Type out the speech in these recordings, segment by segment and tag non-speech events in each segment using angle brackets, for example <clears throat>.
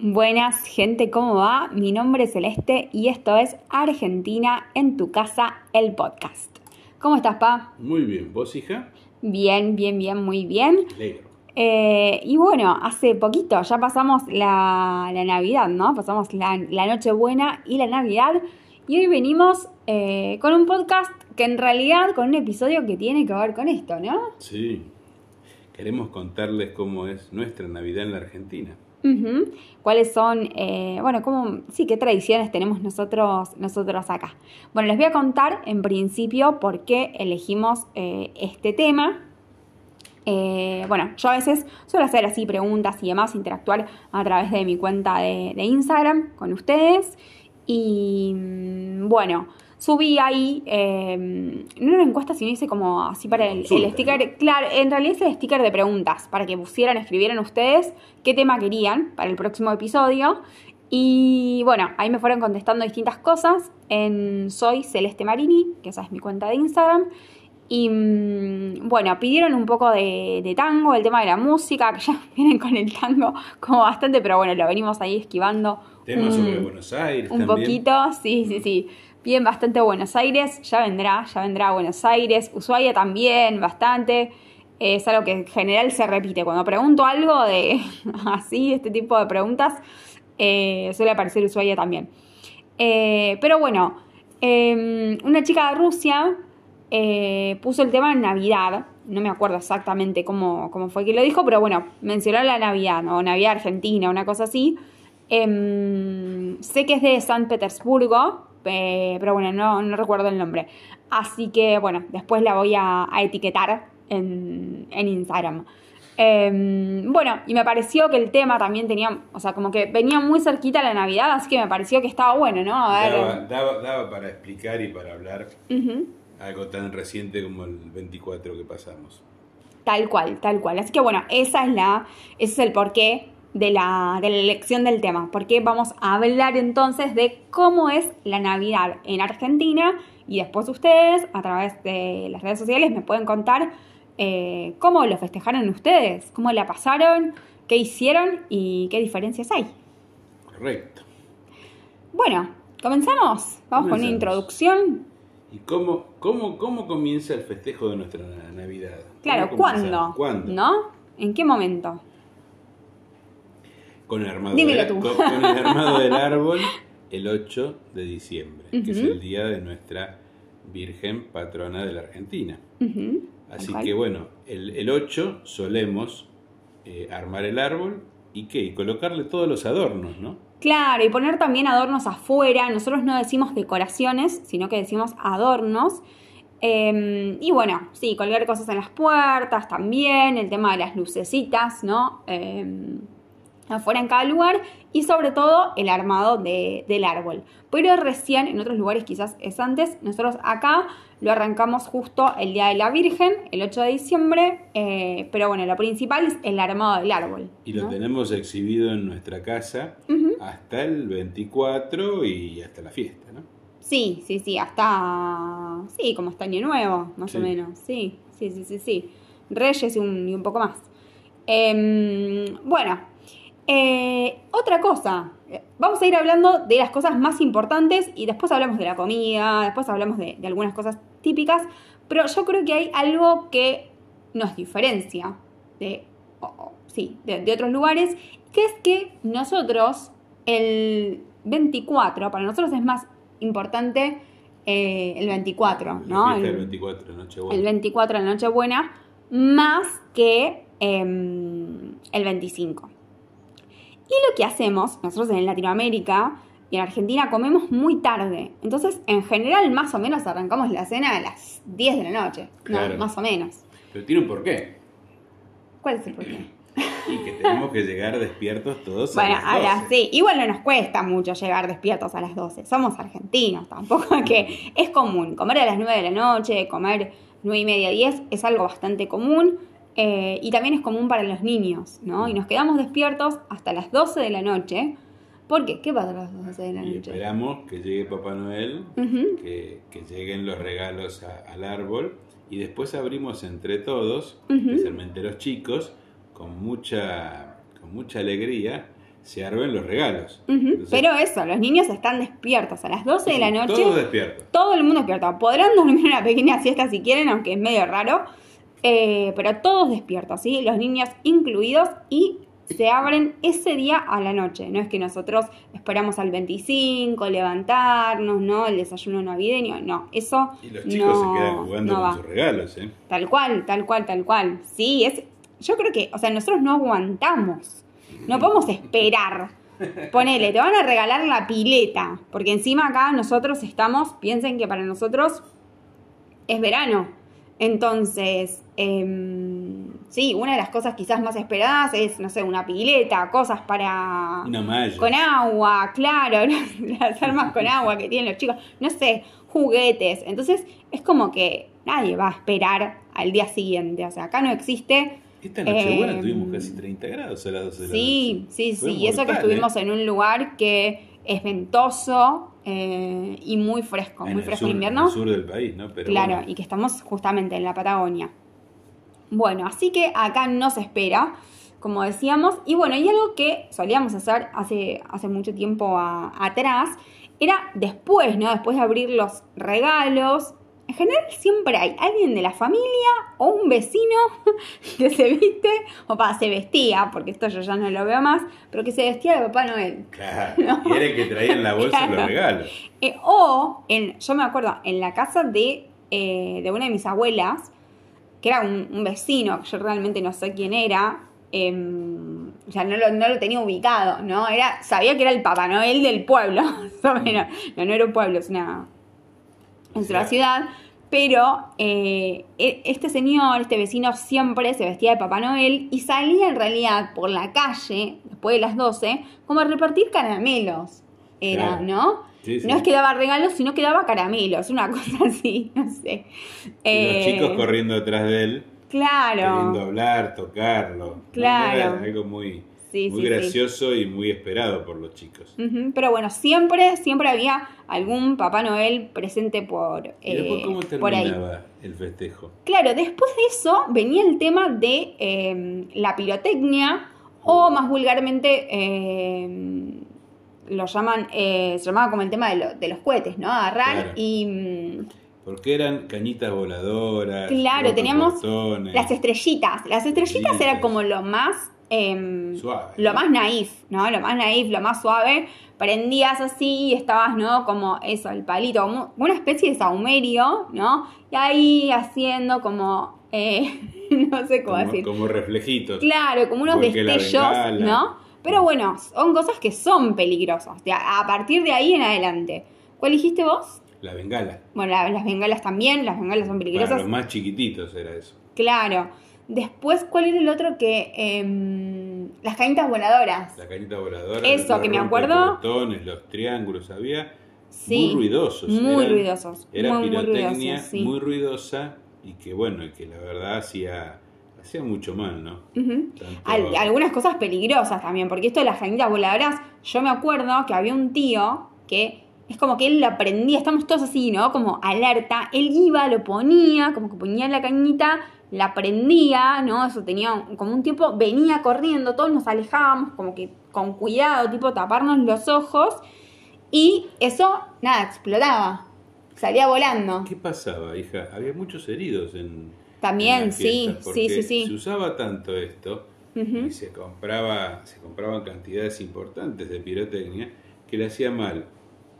Buenas, gente, ¿cómo va? Mi nombre es Celeste y esto es Argentina en tu casa, el podcast. ¿Cómo estás, Pa? Muy bien, ¿vos, hija? Bien, bien, bien, muy bien. Alegro. Eh, y bueno, hace poquito ya pasamos la, la Navidad, ¿no? Pasamos la, la Nochebuena y la Navidad. Y hoy venimos eh, con un podcast que en realidad con un episodio que tiene que ver con esto, ¿no? Sí. Queremos contarles cómo es nuestra Navidad en la Argentina. Ujú. ¿Cuáles son, eh, bueno, cómo, sí, qué tradiciones tenemos nosotros, nosotros acá? Bueno, les voy a contar en principio por qué elegimos eh, este tema. Eh, bueno, yo a veces suelo hacer así preguntas y demás, interactuar a través de mi cuenta de, de Instagram con ustedes. Y mm, bueno, subí ahí, eh, no era una encuesta, sino hice como así para el, sticker. Claro, en realidad es el sticker de preguntas, para que pusieran, escribieran ustedes qué tema querían para el próximo episodio. Y bueno, ahí me fueron contestando distintas cosas en Soy Celeste Marini, que esa es mi cuenta de Instagram. Y mm, bueno, pidieron un poco de, de tango, el tema de la música, que <laughs> ya vienen con el tango como bastante, pero bueno, lo venimos ahí esquivando. Temas un- sobre Buenos Aires un también. poquito, sí, sí, sí. Bien, bastante Buenos Aires, ya vendrá, ya vendrá Buenos Aires. Ushuaia también, bastante. Es algo que en general se repite. Cuando pregunto algo de <laughs> así, este tipo de preguntas, eh, suele aparecer Ushuaia también. Eh, pero bueno, eh, una chica de Rusia eh, puso el tema en Navidad. No me acuerdo exactamente cómo, cómo fue que lo dijo, pero bueno, mencionó la Navidad, o Navidad Argentina, una cosa así. Em, sé que es de San Petersburgo, eh, pero bueno, no, no recuerdo el nombre. Así que bueno, después la voy a, a etiquetar en, en Instagram. Em, bueno, y me pareció que el tema también tenía, o sea, como que venía muy cerquita la Navidad, así que me pareció que estaba bueno, ¿no? A ver. Daba, daba- daba para explicar y para hablar algo tan reciente como el 24 que pasamos. Tal cual, tal cual. Así que bueno, esa es la, ese es el porqué de la, de la elección del tema. Porque vamos a hablar entonces de cómo es la Navidad en Argentina y después ustedes, a través de las redes sociales, me pueden contar eh, cómo lo festejaron ustedes, cómo la pasaron, qué hicieron y qué diferencias hay. Correcto. Bueno, comenzamos. Vamos con una introducción. ¿Y cómo, cómo, cómo comienza el festejo de nuestra Navidad? Claro. ¿cuándo? ¿Cuándo? ¿No? ¿En qué momento? Con el armado, del, con- con el armado del <laughs> árbol el 8 de diciembre, que es el día de nuestra Virgen patrona de la Argentina. Así que bueno, el, el 8 solemos eh, armar el árbol y qué, y colocarle todos los adornos, ¿no? Claro, y poner también adornos afuera. Nosotros no decimos decoraciones, sino que decimos adornos. Eh, y bueno, sí, colgar cosas en las puertas también, el tema de las lucecitas, ¿no? Eh, afuera en cada lugar y sobre todo el armado de- del árbol. Pero recién, en otros lugares quizás es antes, nosotros acá lo arrancamos justo el Día de la Virgen, el 8 de diciembre, eh, pero bueno, lo principal es el armado del árbol. Y lo ¿no? tenemos exhibido en nuestra casa hasta el 24 y hasta la fiesta, ¿no? Sí, sí, sí, hasta. Sí, como hasta Año Nuevo, más Sí. o menos. Sí, sí, sí, sí, sí. Reyes y un, y un poco más. Em, bueno, eh, otra cosa. Eh, Vamos a ir hablando de las cosas más importantes y después hablamos de la comida, después hablamos de, de algunas cosas típicas, pero yo creo que hay algo que nos diferencia de, sí, de, de otros lugares, que es que nosotros, el 24, para nosotros es más importante eh, el 24, ¿no? La El- del 24 de Nochebuena. el 24 de la Nochebuena, más que em, el 25. Y lo que hacemos, nosotros en Latinoamérica y en Argentina comemos muy tarde. Entonces, en general, más o menos arrancamos la cena a las 10 de la noche. ¿no? Claro. Más o menos. Pero tiene un porqué. ¿Cuál es el porqué? <clears throat> Y que tenemos que llegar despiertos todos Bueno, a las ahora 12. sí, igual no nos cuesta mucho llegar despiertos a las 12. Somos argentinos, tampoco que es común. Comer a las 9 de la noche, comer 9 y media, 10 es algo bastante común. Eh, y también es común para los niños, ¿no? Y nos quedamos despiertos hasta las 12 de la noche. ¿Por qué? ¿Qué pasa a las 12 de la Y noche? esperamos que llegue Papá Noel, que, que lleguen los regalos a- al árbol y después abrimos entre todos, especialmente los chicos, con mucha, con mucha alegría, se armen los regalos. Entonces, Pero eso, los niños están despiertos a las 12 de la noche. Todos despiertos. todo el mundo despierto. Podrán dormir una pequeña siesta si quieren, aunque es medio raro. Eh, pero todos despiertos, ¿sí? Los niños incluidos y se abren ese día a la noche. No es que nosotros esperamos al 25, levantarnos, ¿no? El desayuno navideño. No, eso Y los chicos no, se quedan jugando no con va. sus regalos, ¿eh? Tal cual, tal cual, tal cual. Sí, es. Yo creo que, o sea, nosotros no aguantamos. No podemos esperar. Ponele, te van a regalar la pileta. Porque encima acá nosotros estamos, piensen que para nosotros es verano. Entonces, em, sí, una de las cosas quizás más esperadas es, no sé, una pileta, cosas para... Una malla. Con agua, claro, <laughs> las armas con agua que tienen los chicos, no sé, juguetes. Entonces es como que nadie va a esperar al día siguiente. O sea, acá no existe. Esta noche eh, tuvimos casi 30 grados a las 12 de la Sí, sí, sí. Y eso que estuvimos ¿eh? en un lugar que es ventoso eh, y muy fresco, En muy el fresco sur- en en invierno. el sur del país, ¿no? Pero Claro, bueno, y que estamos justamente en la Patagonia. Bueno, así que acá no se espera, como decíamos. Y bueno, y algo que solíamos hacer hace, hace mucho tiempo a- atrás era después, ¿no? Después de abrir los regalos. En general siempre hay alguien de la familia o un vecino <laughs> que se viste, o para, se vestía, porque esto yo ya no lo veo más, pero que se vestía de Papá Noel. Claro, <laughs> No. y era el que traía en la bolsa Claro. los regalos. Eh, o, en, yo me acuerdo, en la casa de, eh, de una de mis abuelas, que era un, un vecino, que yo realmente no sé quién era, em, o sea, no lo, no lo tenía ubicado, ¿no? Era, sabía que era el Papá Noel del pueblo, <laughs> menos. No, no era un pueblo, es una, es una ciudad. Pero eh, e- este señor, este vecino, siempre se vestía de Papá Noel y salía en realidad por la calle, después de las 12, como a repartir caramelos. Era, Claro. ¿no? Sí, sí. No es que daba regalos, sino que daba caramelos, una <laughs> cosa así, no sé. Los Eh, chicos corriendo detrás de él, Claro. queriendo hablar, tocarlo. Claro. Era algo muy, Sí, muy gracioso y muy esperado por los chicos. Pero bueno, siempre, siempre había algún Papá Noel presente por, ¿Y después eh, cómo por ahí. terminaba el festejo? Claro, después de eso venía el tema de eh, la pirotecnia o más vulgarmente eh, lo llaman, eh, se llamaba como el tema de, lo- de los cohetes, ¿no? Agarrar Claro. y mm, Porque eran cañitas voladoras. Claro, teníamos las estrellitas. Las estrellitas Sí, era como lo más... em, Suave. Lo más naif, ¿no? Lo más naif, lo más suave. Prendías así y estabas, ¿no? Como eso, el palito, como una especie de saumerio, ¿no? Y ahí haciendo como, eh, <laughs> no sé cómo como, decir. como reflejitos. Claro, como unos Porque destellos. ¿no? Pero bueno, son cosas que son peligrosas. A partir de ahí en adelante. ¿Cuál dijiste vos? La bengala. Bueno, la- las bengalas también, las bengalas son Para peligrosas. los más chiquititos era eso. Claro. Después, ¿cuál era el otro que... em, las cañitas voladoras. La cañita voladora. Eso, los que me acuerdo. rompeportones, los triángulos, había Sí. muy ruidosos. Muy eran- ruidosos. Era muy, muy pirotecnia ruidosos, sí. muy ruidosa y que bueno, y que la verdad hacía, hacía mucho mal, ¿no? Ujú. Tanto- Al- algunas cosas peligrosas también, porque esto de las cañitas voladoras, yo me acuerdo que había un tío que es como que él la prendía, estamos todos así, ¿no? Como alerta, él iba, lo ponía, como que ponía la cañita, la prendía, ¿no? Eso tenía como un tiempo, venía corriendo, todos nos alejábamos, como que con cuidado, tipo taparnos los ojos, y eso, nada, explotaba, salía volando. ¿Qué pasaba, hija? Había muchos heridos en. También, sí, sí, sí, sí. Se usaba tanto esto y se compraba, se compraban cantidades importantes de pirotecnia que le hacía mal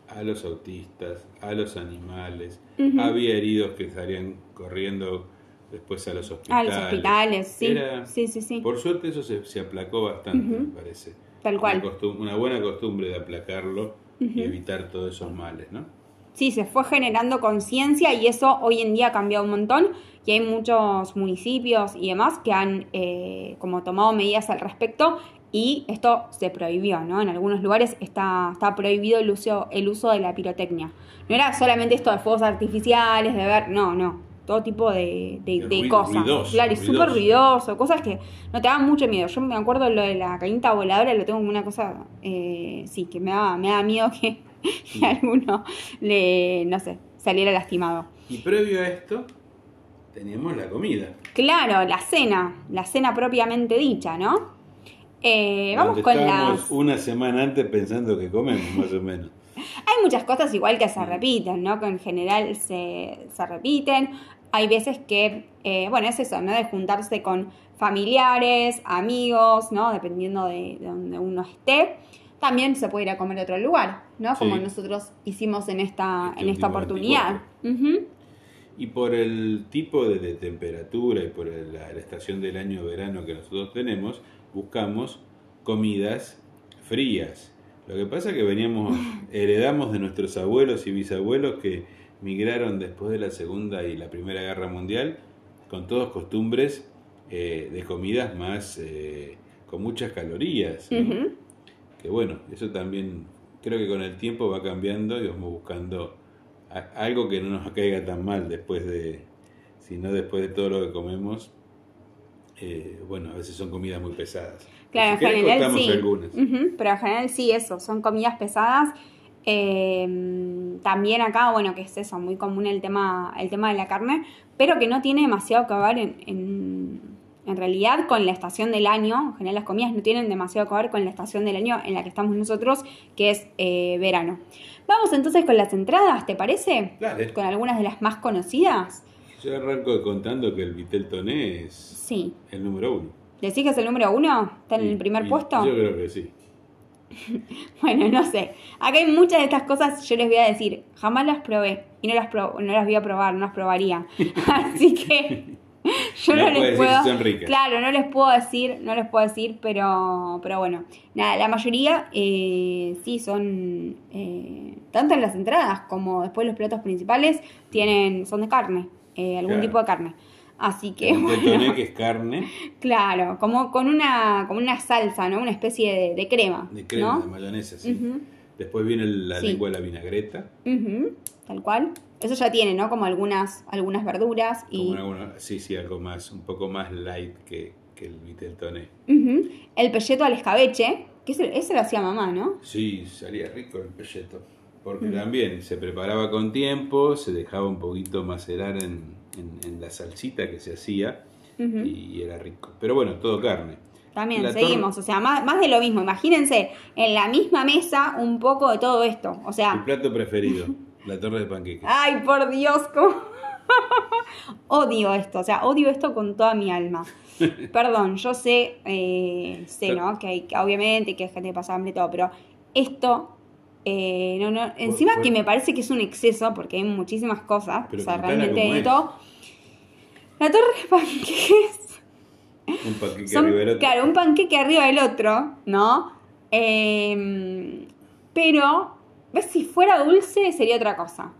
a los autistas, a los animales. Había heridos que salían corriendo después a los A hospitales. los hospitales, sí, Era- sí, sí, sí, Por suerte eso se, se aplacó bastante, me parece. tal cual. Una, buena costumbre de aplacarlo y evitar todos esos males, ¿no? Sí, se fue generando conciencia y eso hoy en día ha cambiado un montón y hay muchos municipios y demás que han eh, como tomado medidas al respecto y esto se prohibió, ¿no? En algunos lugares está, está prohibido el uso, el uso de la pirotecnia. No era solamente esto de fuegos artificiales, de ver, no, no, todo tipo de, de- cosas. ruidoso, claro, y súper ruidoso, cosas que no te daban mucho miedo. Yo me acuerdo lo de la cañita voladora, lo tengo como una cosa, eh, sí, que me da, me da miedo que, que <laughs> alguno le, no sé, saliera lastimado. Y previo a esto, teníamos la comida. Claro, la cena, la cena propiamente dicha, ¿no? Eh, vamos con las... una semana antes pensando que comemos, más o menos. <laughs> Hay muchas cosas igual que se repiten, ¿no? Que en general se, se repiten. Hay veces que, eh, bueno, es eso, ¿no? De juntarse con familiares, amigos, ¿no? Dependiendo de, de donde uno esté. También se puede ir a comer a otro lugar, ¿no? Como Sí. nosotros hicimos en esta, Este en esta oportunidad. Ujú. Y por el tipo de, de temperatura y por el- la, la estación del año verano que nosotros tenemos, buscamos comidas frías. Lo que pasa es que veníamos, <laughs> heredamos de nuestros abuelos y bisabuelos que migraron después de la Segunda y la Primera Guerra Mundial con todas costumbres eh, de comidas más eh, con muchas calorías. Que bueno, eso también creo que con el tiempo va cambiando y vamos buscando algo que no nos caiga tan mal después de, si no después de todo lo que comemos. eh, bueno, a veces son comidas muy pesadas. Claro, en Si general sí. algunas. Pero en general sí, eso, son comidas pesadas. Eh, también acá, bueno, que es eso, muy común el tema, el tema de la carne, pero que no tiene demasiado que ver en, en, en realidad con la estación del año. En general las comidas no tienen demasiado que ver con la estación del año en la que estamos nosotros, que es eh, verano. Vamos entonces con las entradas, ¿te parece? Dale. Con algunas de las más conocidas. Yo arranco contando que el Vitel Toné es Sí. el número uno. ¿Decís que es el número uno? ¿Está en Y- el primer puesto? Yo creo que sí. <laughs> Bueno, no sé. Acá hay muchas de estas cosas, yo les voy a decir, jamás las probé y no las, pro- no las voy a probar, no las probaría. <laughs> Así que yo No les puedo. Claro, no les puedo decir, no les puedo decir, pero, pero bueno. Nada, la mayoría eh, sí son, eh, tanto en las entradas como después los platos principales, tienen, son de carne, eh, algún Claro. tipo de carne. Así que, El bueno, <laughs> que es carne, claro, como con una, como una salsa, ¿no? Una especie de, de crema. de crema, ¿no? de mayonesa, sí. Después viene la Sí. lengua de la vinagreta. Tal cual. Eso ya tiene, ¿no? Como algunas, algunas verduras y Como una- una- sí, sí, algo más, un poco más light que, que el Vitel Toné. El pelleto al escabeche, que ese, ese lo hacía mamá, ¿no? Sí, salía rico el pelleto. Porque también se preparaba con tiempo, se dejaba un poquito macerar en, en- en la salsita que se hacía y era rico. Pero bueno, todo carne. También La seguimos, o sea, más, más de lo mismo. Imagínense en la misma mesa un poco de todo esto. O Mi sea, plato preferido, <laughs> la torre de panqueques. ay, por Dios, cómo- <laughs> odio esto, o sea, odio esto con toda mi alma. <laughs> Perdón, yo sé, eh, sé, ¿no? Que hay, que obviamente que hay gente que pasa hambre y todo, pero esto, eh, no, no, encima que me parece que es un exceso, porque hay muchísimas cosas, o sea, realmente de es. todo. La torre de panqueques <laughs> Un panqueque son, arriba del otro. claro, un panqueque arriba del otro, ¿no? Eh, pero, ves, si fuera dulce sería otra cosa.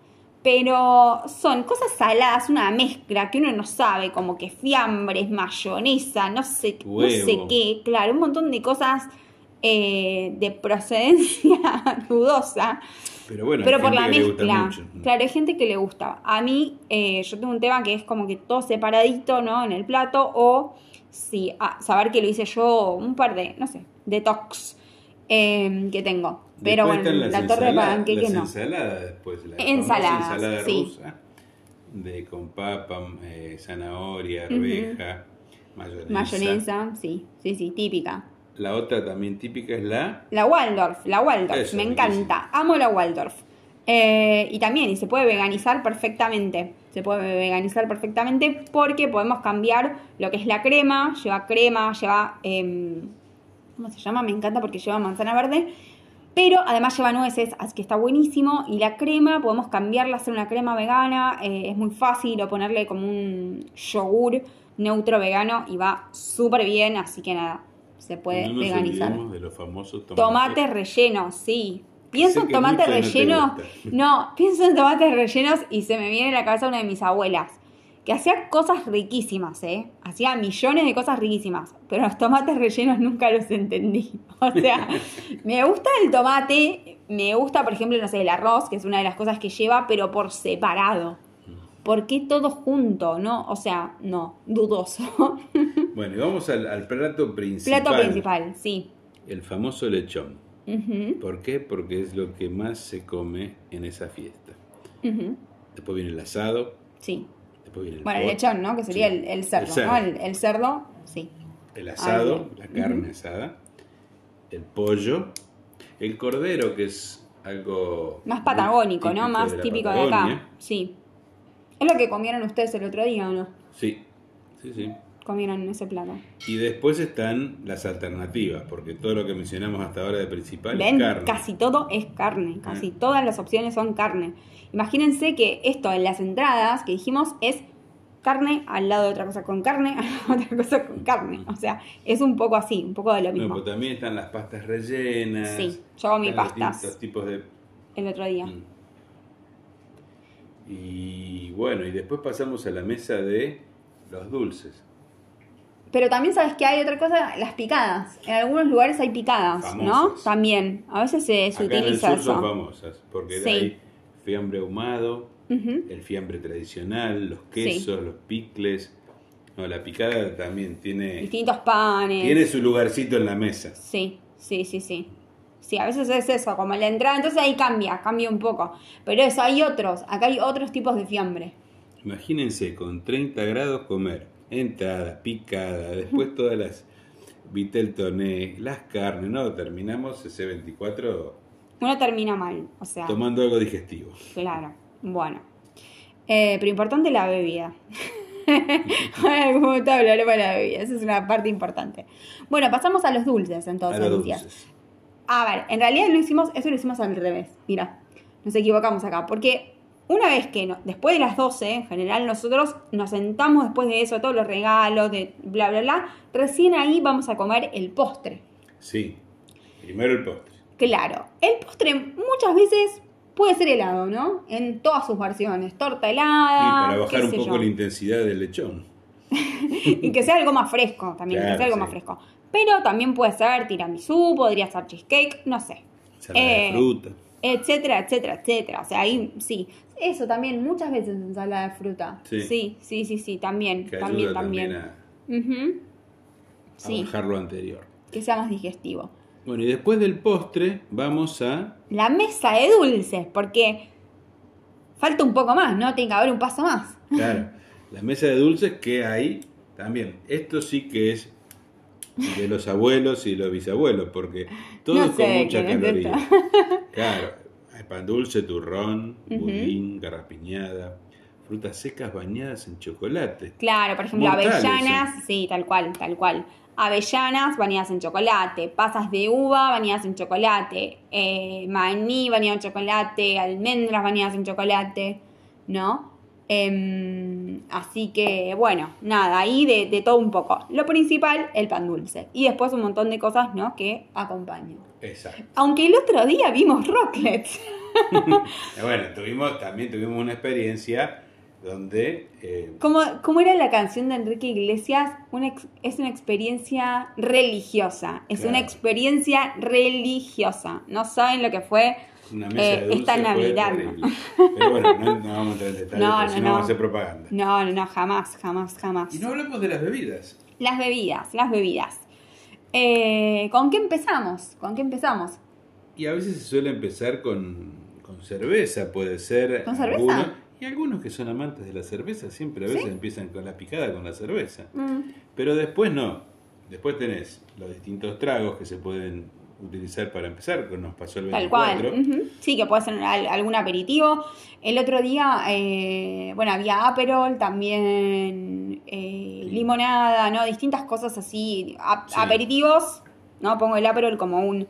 Pero son cosas saladas, una mezcla que uno no sabe, como que fiambres, mayonesa, no sé, no sé qué, claro, un montón de cosas eh, de procedencia <laughs> dudosa. Pero bueno, Pero hay por la le gusta mezcla. mucho. Claro, hay gente que le gusta. A mí, eh, yo tengo un tema que es como que todo separadito, ¿no? En el plato. O sí, ah, saber que lo hice yo, un par de, no sé, detox eh, que tengo. Pero Después bueno, la torre de panqueques no. ensaladas después, la Ensaladas, ensalada sí. rusa, de con papa, eh, zanahoria, arveja, mayonesa. Mayonesa, sí, sí, sí, típica. La otra también típica es la La Waldorf, la Waldorf, Eso, me encanta, amo la Waldorf. Eh, y también, y se puede veganizar perfectamente, se puede veganizar perfectamente porque podemos cambiar lo que es la crema, lleva crema, lleva, em, ¿cómo se llama? Me encanta porque lleva manzana verde, pero además lleva nueces, así que está buenísimo. Y la crema, podemos cambiarla, hacer una crema vegana, eh, es muy fácil, o ponerle como un yogur neutro vegano y va súper bien, así que nada, se puede no nos veganizar. de los famosos tomates. Tomates rellenos, sí. Pienso en tomates rellenos. No, pienso en tomates rellenos y se me viene a la cabeza una de mis abuelas. Que hacía cosas riquísimas, ¿eh? Hacía millones de cosas riquísimas. Pero los tomates rellenos nunca los entendí. <laughs> O sea, me gusta el tomate. Me gusta, por ejemplo, no sé, el arroz, que es una de las cosas que lleva, pero por separado. ¿Por qué todo junto? ¿No? O sea, no, dudoso. <laughs> Bueno, y vamos al, al plato principal. Plato principal, sí. El famoso lechón. ¿Por qué? Porque es lo que más se come en esa fiesta. Después viene el asado, Sí. Después viene el Bueno, el lechón, ¿no? Que sería Sí. el, el cerdo, El cerdo. ¿no? El, cerdo, sí. el asado, Ay, la carne asada. el pollo, el cordero, que es algo... Más patagónico, ¿no? Más de típico de acá. Sí. Es lo que comieron ustedes el otro día, ¿o no? Sí, sí, sí. Comieron ese plato. Y después están las alternativas, porque todo lo que mencionamos hasta ahora de principal ¿Ven? es carne. Casi todo es carne. Casi Ah. todas las opciones son carne. Imagínense que esto en las entradas que dijimos es carne al lado de otra cosa con carne, <laughs> al lado de otra cosa con carne. O sea, es un poco así, un poco de lo No, mismo. pero también están las pastas rellenas. Sí, yo están los pastas. distintos tipos de... El otro día. Mm. Y bueno, y después pasamos a la mesa de los dulces. Pero también sabes que hay otra cosa, las picadas. En algunos lugares hay picadas, ¿no? También. A veces se, se Acá en el utiliza sur eso. son famosas, porque Sí. hay fiambre ahumado, el fiambre tradicional, los quesos, los picles. No, la picada también tiene, Distintos panes. tiene su lugarcito en la mesa. Sí, sí, sí, sí. Sí, a veces es eso, como la entrada, entonces ahí cambia, cambia un poco. Pero eso, hay otros, acá hay otros tipos de fiambre. Imagínense con 30 grados comer entrada, picada, después todas las vitel toné, las carnes, no, terminamos ese 24 Uno termina mal, o sea, tomando algo digestivo. claro, bueno. Eh, pero importante la bebida. <laughs> Algún momento hablaremos de la bebida, esa es una parte importante. Bueno, pasamos a los dulces A entonces, los Lucía. dulces. A ver, en realidad lo hicimos, eso lo hicimos al revés, mira, nos equivocamos acá, porque una vez que no- después de las 12, en general nosotros nos sentamos después de eso, todos los regalos, de bla, bla, bla, recién ahí vamos a comer el postre. Sí, primero el postre. Claro, el postre muchas veces puede ser helado, ¿no? En todas sus versiones, torta Y helada, para bajar un poco yo. la intensidad del lechón. <laughs> y que sea algo más fresco también, que Claro, sea algo sí. más fresco. Pero también puede ser tiramisú, podría ser cheesecake, no sé. De Eh, fruta. Etcétera, etcétera, etcétera. O sea, ahí sí. Eso también, muchas veces ensalada de fruta. Sí. Sí, sí, sí, sí, también, Que también, ayuda también, a, Sí, bajar lo anterior. que sea más digestivo. Bueno, y después del postre vamos a... La mesa de dulces, porque falta un poco más, ¿no? Tiene que haber un paso más. Claro, la mesa de dulces que hay también. Esto sí que es de los abuelos y los bisabuelos, porque todo No es con mucha caloría. Claro, pan dulce, turrón, budín, garrapiñada, frutas secas bañadas en chocolate. Claro, por ejemplo, avellanas, sí, tal cual, tal cual. Avellanas bañadas en chocolate, pasas de uva bañadas en chocolate, eh, maní bañado en chocolate, almendras bañadas en chocolate, ¿no? Em, así que, bueno, nada, ahí de, de todo un poco. Lo principal, el pan dulce. Y después un montón de cosas, ¿no? Que acompañan. Exacto. Aunque el otro día vimos rocklets. <laughs> Bueno, tuvimos, también tuvimos una experiencia donde eh, Como, como era la canción de Enrique Iglesias, una ex- es una experiencia religiosa. Es Claro. una experiencia religiosa. No saben lo que fue una mesa eh, de esta Navidad. Pero bueno, no, no vamos a entrar en detalle, <laughs> No, no, si no no. vamos a hacer propaganda. No, no, no, jamás, jamás, jamás. Y no hablamos de las bebidas. Las bebidas, las bebidas. Eh, ¿Con qué empezamos? ¿Con qué empezamos? Y a veces se suele empezar con, con cerveza, puede ser. ¿Con cerveza? Y algunos que son amantes de la cerveza siempre a veces ¿Sí? empiezan con la picada con la cerveza. Mm, Pero después no. Después tenés los distintos tragos que se pueden utilizar para empezar, que nos pasó el Tal 24. cual. ujú. Sí, que puede ser al- algún aperitivo. El otro día, eh, bueno, había Aperol, también eh, Sí. limonada, ¿no? Distintas cosas así. ap- Sí. Aperitivos, ¿no? Pongo el Aperol como un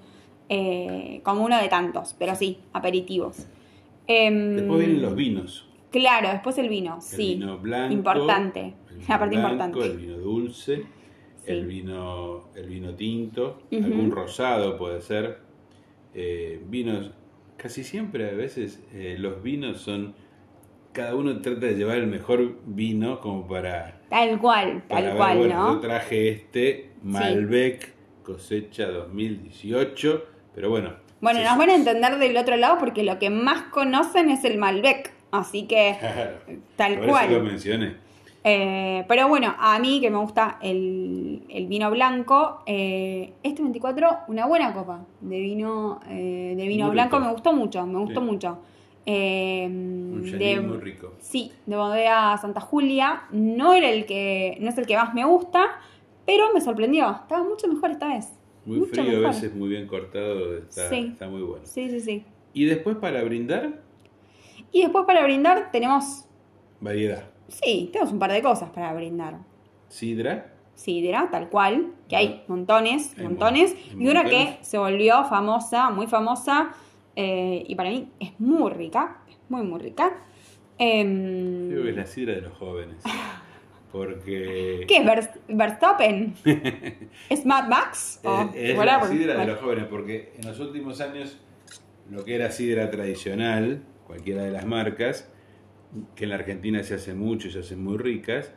eh, como uno de tantos, pero sí, aperitivos. Em, Después vienen los vinos. Claro, después el vino, El sí. vino blanco. Importante. el vino Una parte blanco, importante. El vino dulce, Sí. el, vino, el vino tinto, algún rosado puede ser. eh, vinos, casi siempre a veces eh, los vinos son. Cada uno trata de llevar el mejor vino como para. Tal cual, para tal ver, cual, bueno, ¿no? Yo traje este Malbec cosecha 2018, pero bueno. Bueno, nos van a entender del otro lado porque lo que más conocen es el Malbec. Así que, Claro, tal por cual. eso lo mencioné. Eh, pero bueno, a mí que me gusta el, el vino blanco, eh, este 24, una buena copa de vino, eh, de vino Muy blanco, rico. me gustó mucho, me gustó Sí. mucho. Eh, Un de- Chenin muy rico. Sí, de bodega Santa Julia. No era el que, no es el que más me gusta, pero me sorprendió. Estaba mucho mejor esta vez. Muy mucho frío, a veces muy bien cortado, está, Sí. está muy bueno. Sí, sí, sí. Y después para brindar, Y después para brindar tenemos, variedad. sí, tenemos un par de cosas para brindar. Sidra, Sidra, tal cual, que hay montones, Hay montones, mon- y una que se volvió famosa, muy famosa, eh, y para mí es muy rica, es muy, muy rica. Em, creo que es la sidra de los jóvenes. <laughs> Porque ¿Qué es Vers- Verstappen? <laughs> ¿Es Mad Max? Eh, es whatever. la sidra de los jóvenes, porque en los últimos años lo que era sidra tradicional, cualquiera de las marcas, que en la Argentina se hace mucho y se hacen muy ricas,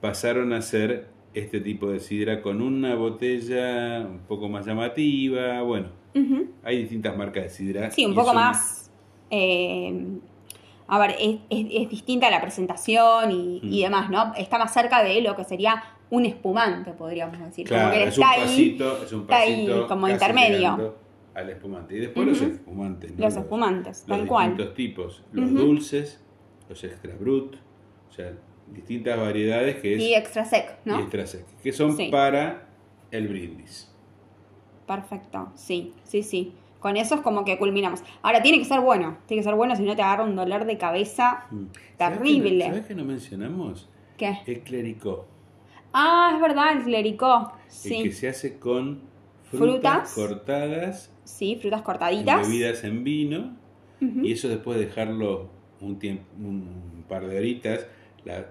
pasaron a ser este tipo de sidra con una botella un poco más llamativa. Bueno, hay distintas marcas de sidra. Sí, un poco más. eh, a ver, es, es- es distinta la presentación y, y Mm. demás, ¿no? Está más cerca de lo que sería un espumante, podríamos decir. Claro, como que es un está ahí. pasito, es un está ahí pasito como intermedio. llegando al espumante. Y después los espumantes. ¿no? Los espumantes, los tal cual. distintos tipos, los dulces, los extra brut, o sea, distintas variedades que es Y extra sec, y ¿no? extra sec, que son Sí. para el brindis. Perfecto, sí, sí, sí. Con eso es como que culminamos. Ahora, tiene que ser bueno, tiene que ser bueno, si no te agarra un dolor de cabeza Mm. terrible. ¿Sabes que no mencionamos? ¿Qué? El clericó, Ah, es verdad, el clericó. el que Sí, se hace con Frutas. frutas, cortadas, sí, frutas en cortaditas. bebidas en vino, y eso después de dejarlo un, tiempo, un par de horitas, la,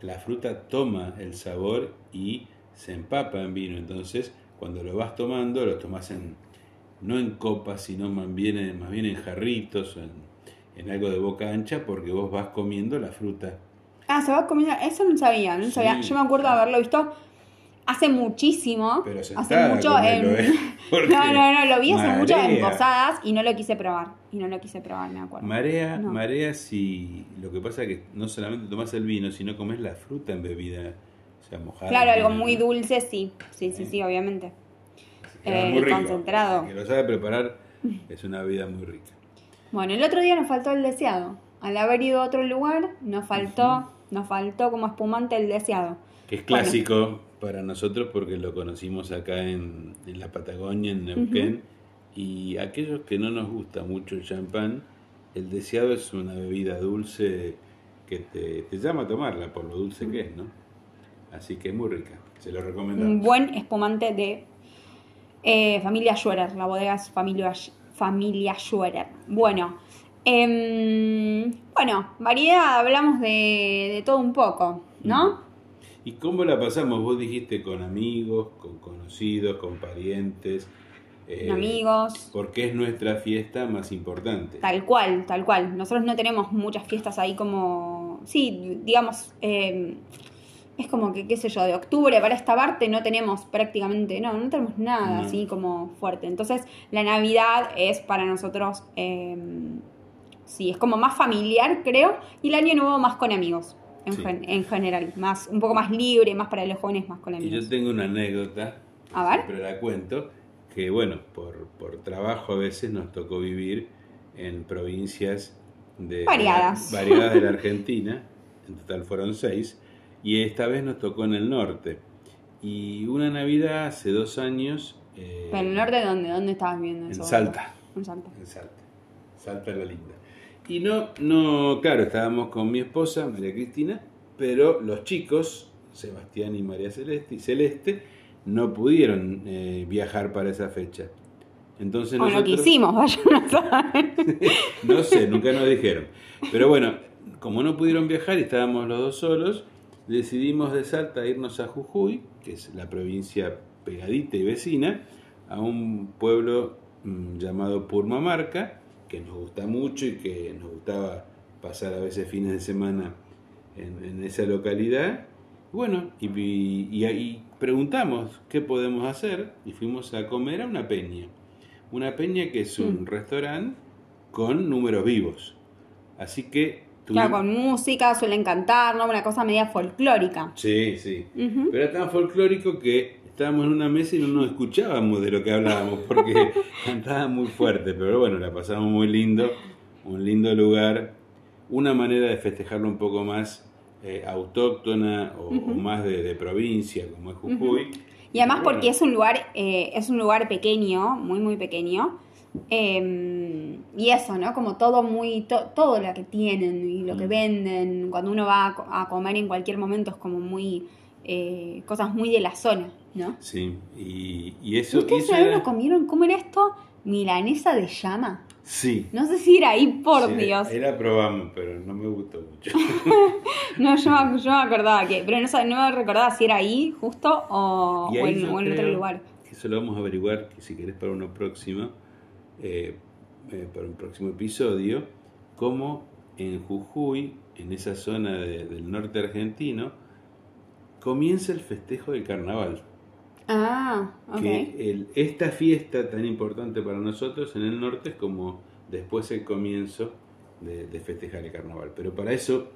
la fruta toma el sabor y se empapa en vino. Entonces, cuando lo vas tomando, lo tomas en, no en copas, sino más bien en, más bien en jarritos, en, en algo de boca ancha, porque vos vas comiendo la fruta. Ah, se va comiendo. Eso no sabía, no Sí. sabía. Yo me acuerdo de haberlo visto hace muchísimo. Pero hace mucho en. ¿eh? <laughs> No, no, no, lo vi hace mucho en posadas y no lo quise probar. Y no lo quise probar, me acuerdo. Marea, No. marea si lo que pasa es que no solamente tomás el vino, sino comes la fruta en bebida, o sea, mojada. Claro, algo vino, muy dulce, sí. Sí, sí, sí, obviamente. Eh, muy rico. concentrado. Que lo sabe preparar <laughs> es una bebida muy rica. Bueno, el otro día nos faltó el deseado. Al haber ido a otro lugar, nos faltó, nos faltó como espumante el deseado. Que es clásico para nosotros porque lo conocimos acá en, en la Patagonia, en Neuquén. Y aquellos que no nos gusta mucho el champán, el deseado es una bebida dulce que te, te llama a tomarla por lo dulce que es, ¿no? Así que es muy rica, se lo Un recomendamos. buen espumante de eh, familia Schwerer. La bodega es familia, familia Schwerer. Bueno, em, bueno, variedad, hablamos de, de todo un poco, ¿no? ¿Y cómo la pasamos? Vos dijiste con amigos, con conocidos, con parientes. eh, Amigos. Porque es nuestra fiesta más importante. Tal cual, tal cual. Nosotros no tenemos muchas fiestas ahí como, sí, digamos, eh, es como que, qué sé yo, de octubre para esta parte no tenemos prácticamente, no, no tenemos nada No. así como fuerte. Entonces, la Navidad es para nosotros, eh, sí, es como más familiar, creo, y el Año Nuevo más con amigos, en, Sí. gen- en general, más un poco más libre, más para los jóvenes, más con Y amigos. yo tengo una anécdota, A ver. siempre la cuento, que bueno, por, por trabajo a veces nos tocó vivir en provincias de, Variadas. de la- variadas de la Argentina, en total fueron seis, y esta vez nos tocó en el norte. Y una Navidad hace dos años... eh, ¿Pero en el norte dónde? ¿Dónde estabas viendo En eso? Salta. En Salta. En Salta. Salta la linda. Y no, no, claro, estábamos con mi esposa, María Cristina, pero los chicos, Sebastián y María Celeste y Celeste, no pudieron eh, viajar para esa fecha. Entonces O no <laughs> nosotros, quisimos, vayan a saber. no sé, nunca nos dijeron. Pero bueno, como no pudieron viajar y estábamos los dos solos, decidimos de Salta irnos a Jujuy, que es la provincia pegadita y vecina, a un pueblo mm, llamado Purmamarca, que nos gusta mucho y que nos gustaba pasar a veces fines de semana en, en esa localidad. Bueno, y, y- y ahí preguntamos qué podemos hacer y fuimos a comer a una peña. Una peña que es un Mm. restaurante con números vivos. Así que Claro, tuvimos- con música, suelen cantar, ¿no? Una cosa media folclórica. Sí, sí. Ujú. Pero era tan folclórico que estábamos en una mesa y no nos escuchábamos de lo que hablábamos porque <laughs> cantaba muy fuerte. Pero bueno, la pasamos muy lindo, un lindo lugar, una manera de festejarlo un poco más eh, autóctona o, más de, de provincia, como es Jujuy. Y además Bueno. porque es un lugar, eh, es un lugar pequeño, muy, muy pequeño. Eh, y eso, ¿no? Como todo muy, to- todo lo que tienen y lo que Mm. venden, cuando uno va a comer en cualquier momento es como muy, eh, cosas muy de la zona, ¿no? Sí, y, y eso... ¿Ustedes una era- lo comieron? ¿Cómo era esto? Milanesa de llama. Sí. No sé si era ahí, por Sí, Dios. Ahí la probamos, pero no me gustó mucho. <laughs> No, yo, me- yo me acordaba que, pero no, no me recordaba si era ahí justo o, o en, yo o en otro lugar. Eso lo vamos a averiguar, que si querés para uno próximo, eh, eh, para un próximo episodio, cómo en Jujuy, en esa zona de- del norte argentino, comienza el festejo del carnaval. Ah, ok. Que el- esta fiesta tan importante para nosotros en el norte es como después el comienzo de, de festejar el carnaval. Pero para eso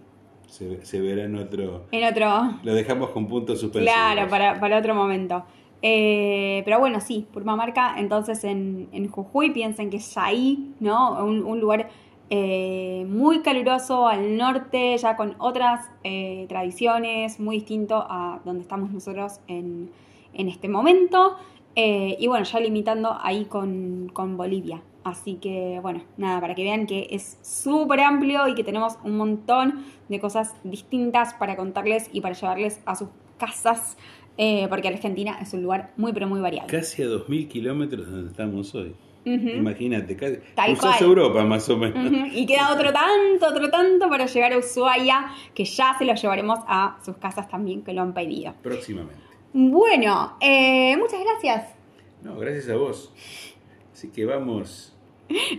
se, se verá en otro... En otro. Lo dejamos con puntos suspensivos. Claro, para, para otro momento. Eh, pero bueno, sí, Purmamarca, entonces en, en Jujuy piensen que es ahí, ¿no? Un, un lugar eh, muy caluroso al norte, ya con otras eh, tradiciones, muy distinto a donde estamos nosotros en, en este momento. Eh, y bueno, ya limitando ahí con, con Bolivia. Así que bueno, nada, para que vean que es súper amplio y que tenemos un montón de cosas distintas para contarles y para llevarles a sus casas, porque Argentina es un lugar muy pero muy variado. Casi a 2.000 kilómetros de donde estamos hoy. Imagínate, Tal cruzás cual. Europa más o menos. Y queda otro tanto, otro tanto para llegar a Ushuaia, que ya se lo llevaremos a sus casas también, que lo han pedido. Próximamente. Bueno, eh, muchas gracias. No, gracias a vos. Así que vamos.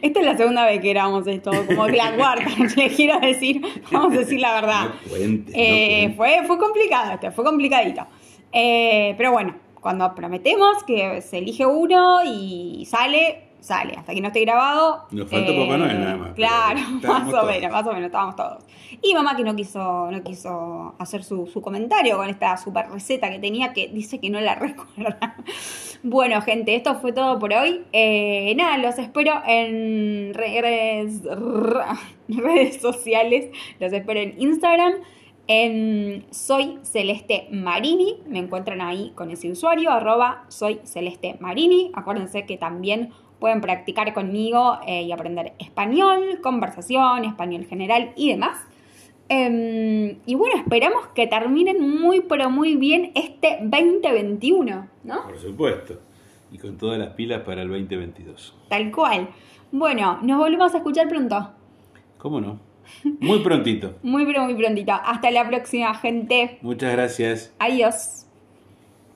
Esta es la segunda vez que grabamos esto, como que la <laughs> cuarta, <laughs> les quiero decir, vamos a decir la verdad. No cuentes, no Eh, fue, fue complicado esto, fue complicadito. Eh, pero bueno, cuando prometemos que se elige uno y sale, sale. Hasta que no esté grabado. eh, Nos falta Papá Noel nada más, Claro, <laughs> más o todos. menos, más o menos, estábamos todos. Y mamá que no quiso, no quiso hacer su, su comentario con esta super receta que tenía que dice que no la <laughs> recuerda. Bueno, gente, esto fue todo por hoy. Eh, nada, los espero en re- redes, <laughs> redes sociales. Los espero en Instagram. En Soy Celeste Marini. Me encuentran ahí con ese usuario, arroba Soy Celeste Marini. Acuérdense que también pueden practicar conmigo eh, y aprender español, conversación, español general y demás. Em, y bueno, esperamos que terminen muy, pero muy bien este 2021, ¿no? Por supuesto. Y con todas las pilas para el 2022. Tal cual. Bueno, nos volvemos a escuchar pronto. ¿Cómo no? Muy prontito. <laughs> Muy, pero muy prontito. Hasta la próxima, gente. Muchas gracias. Adiós.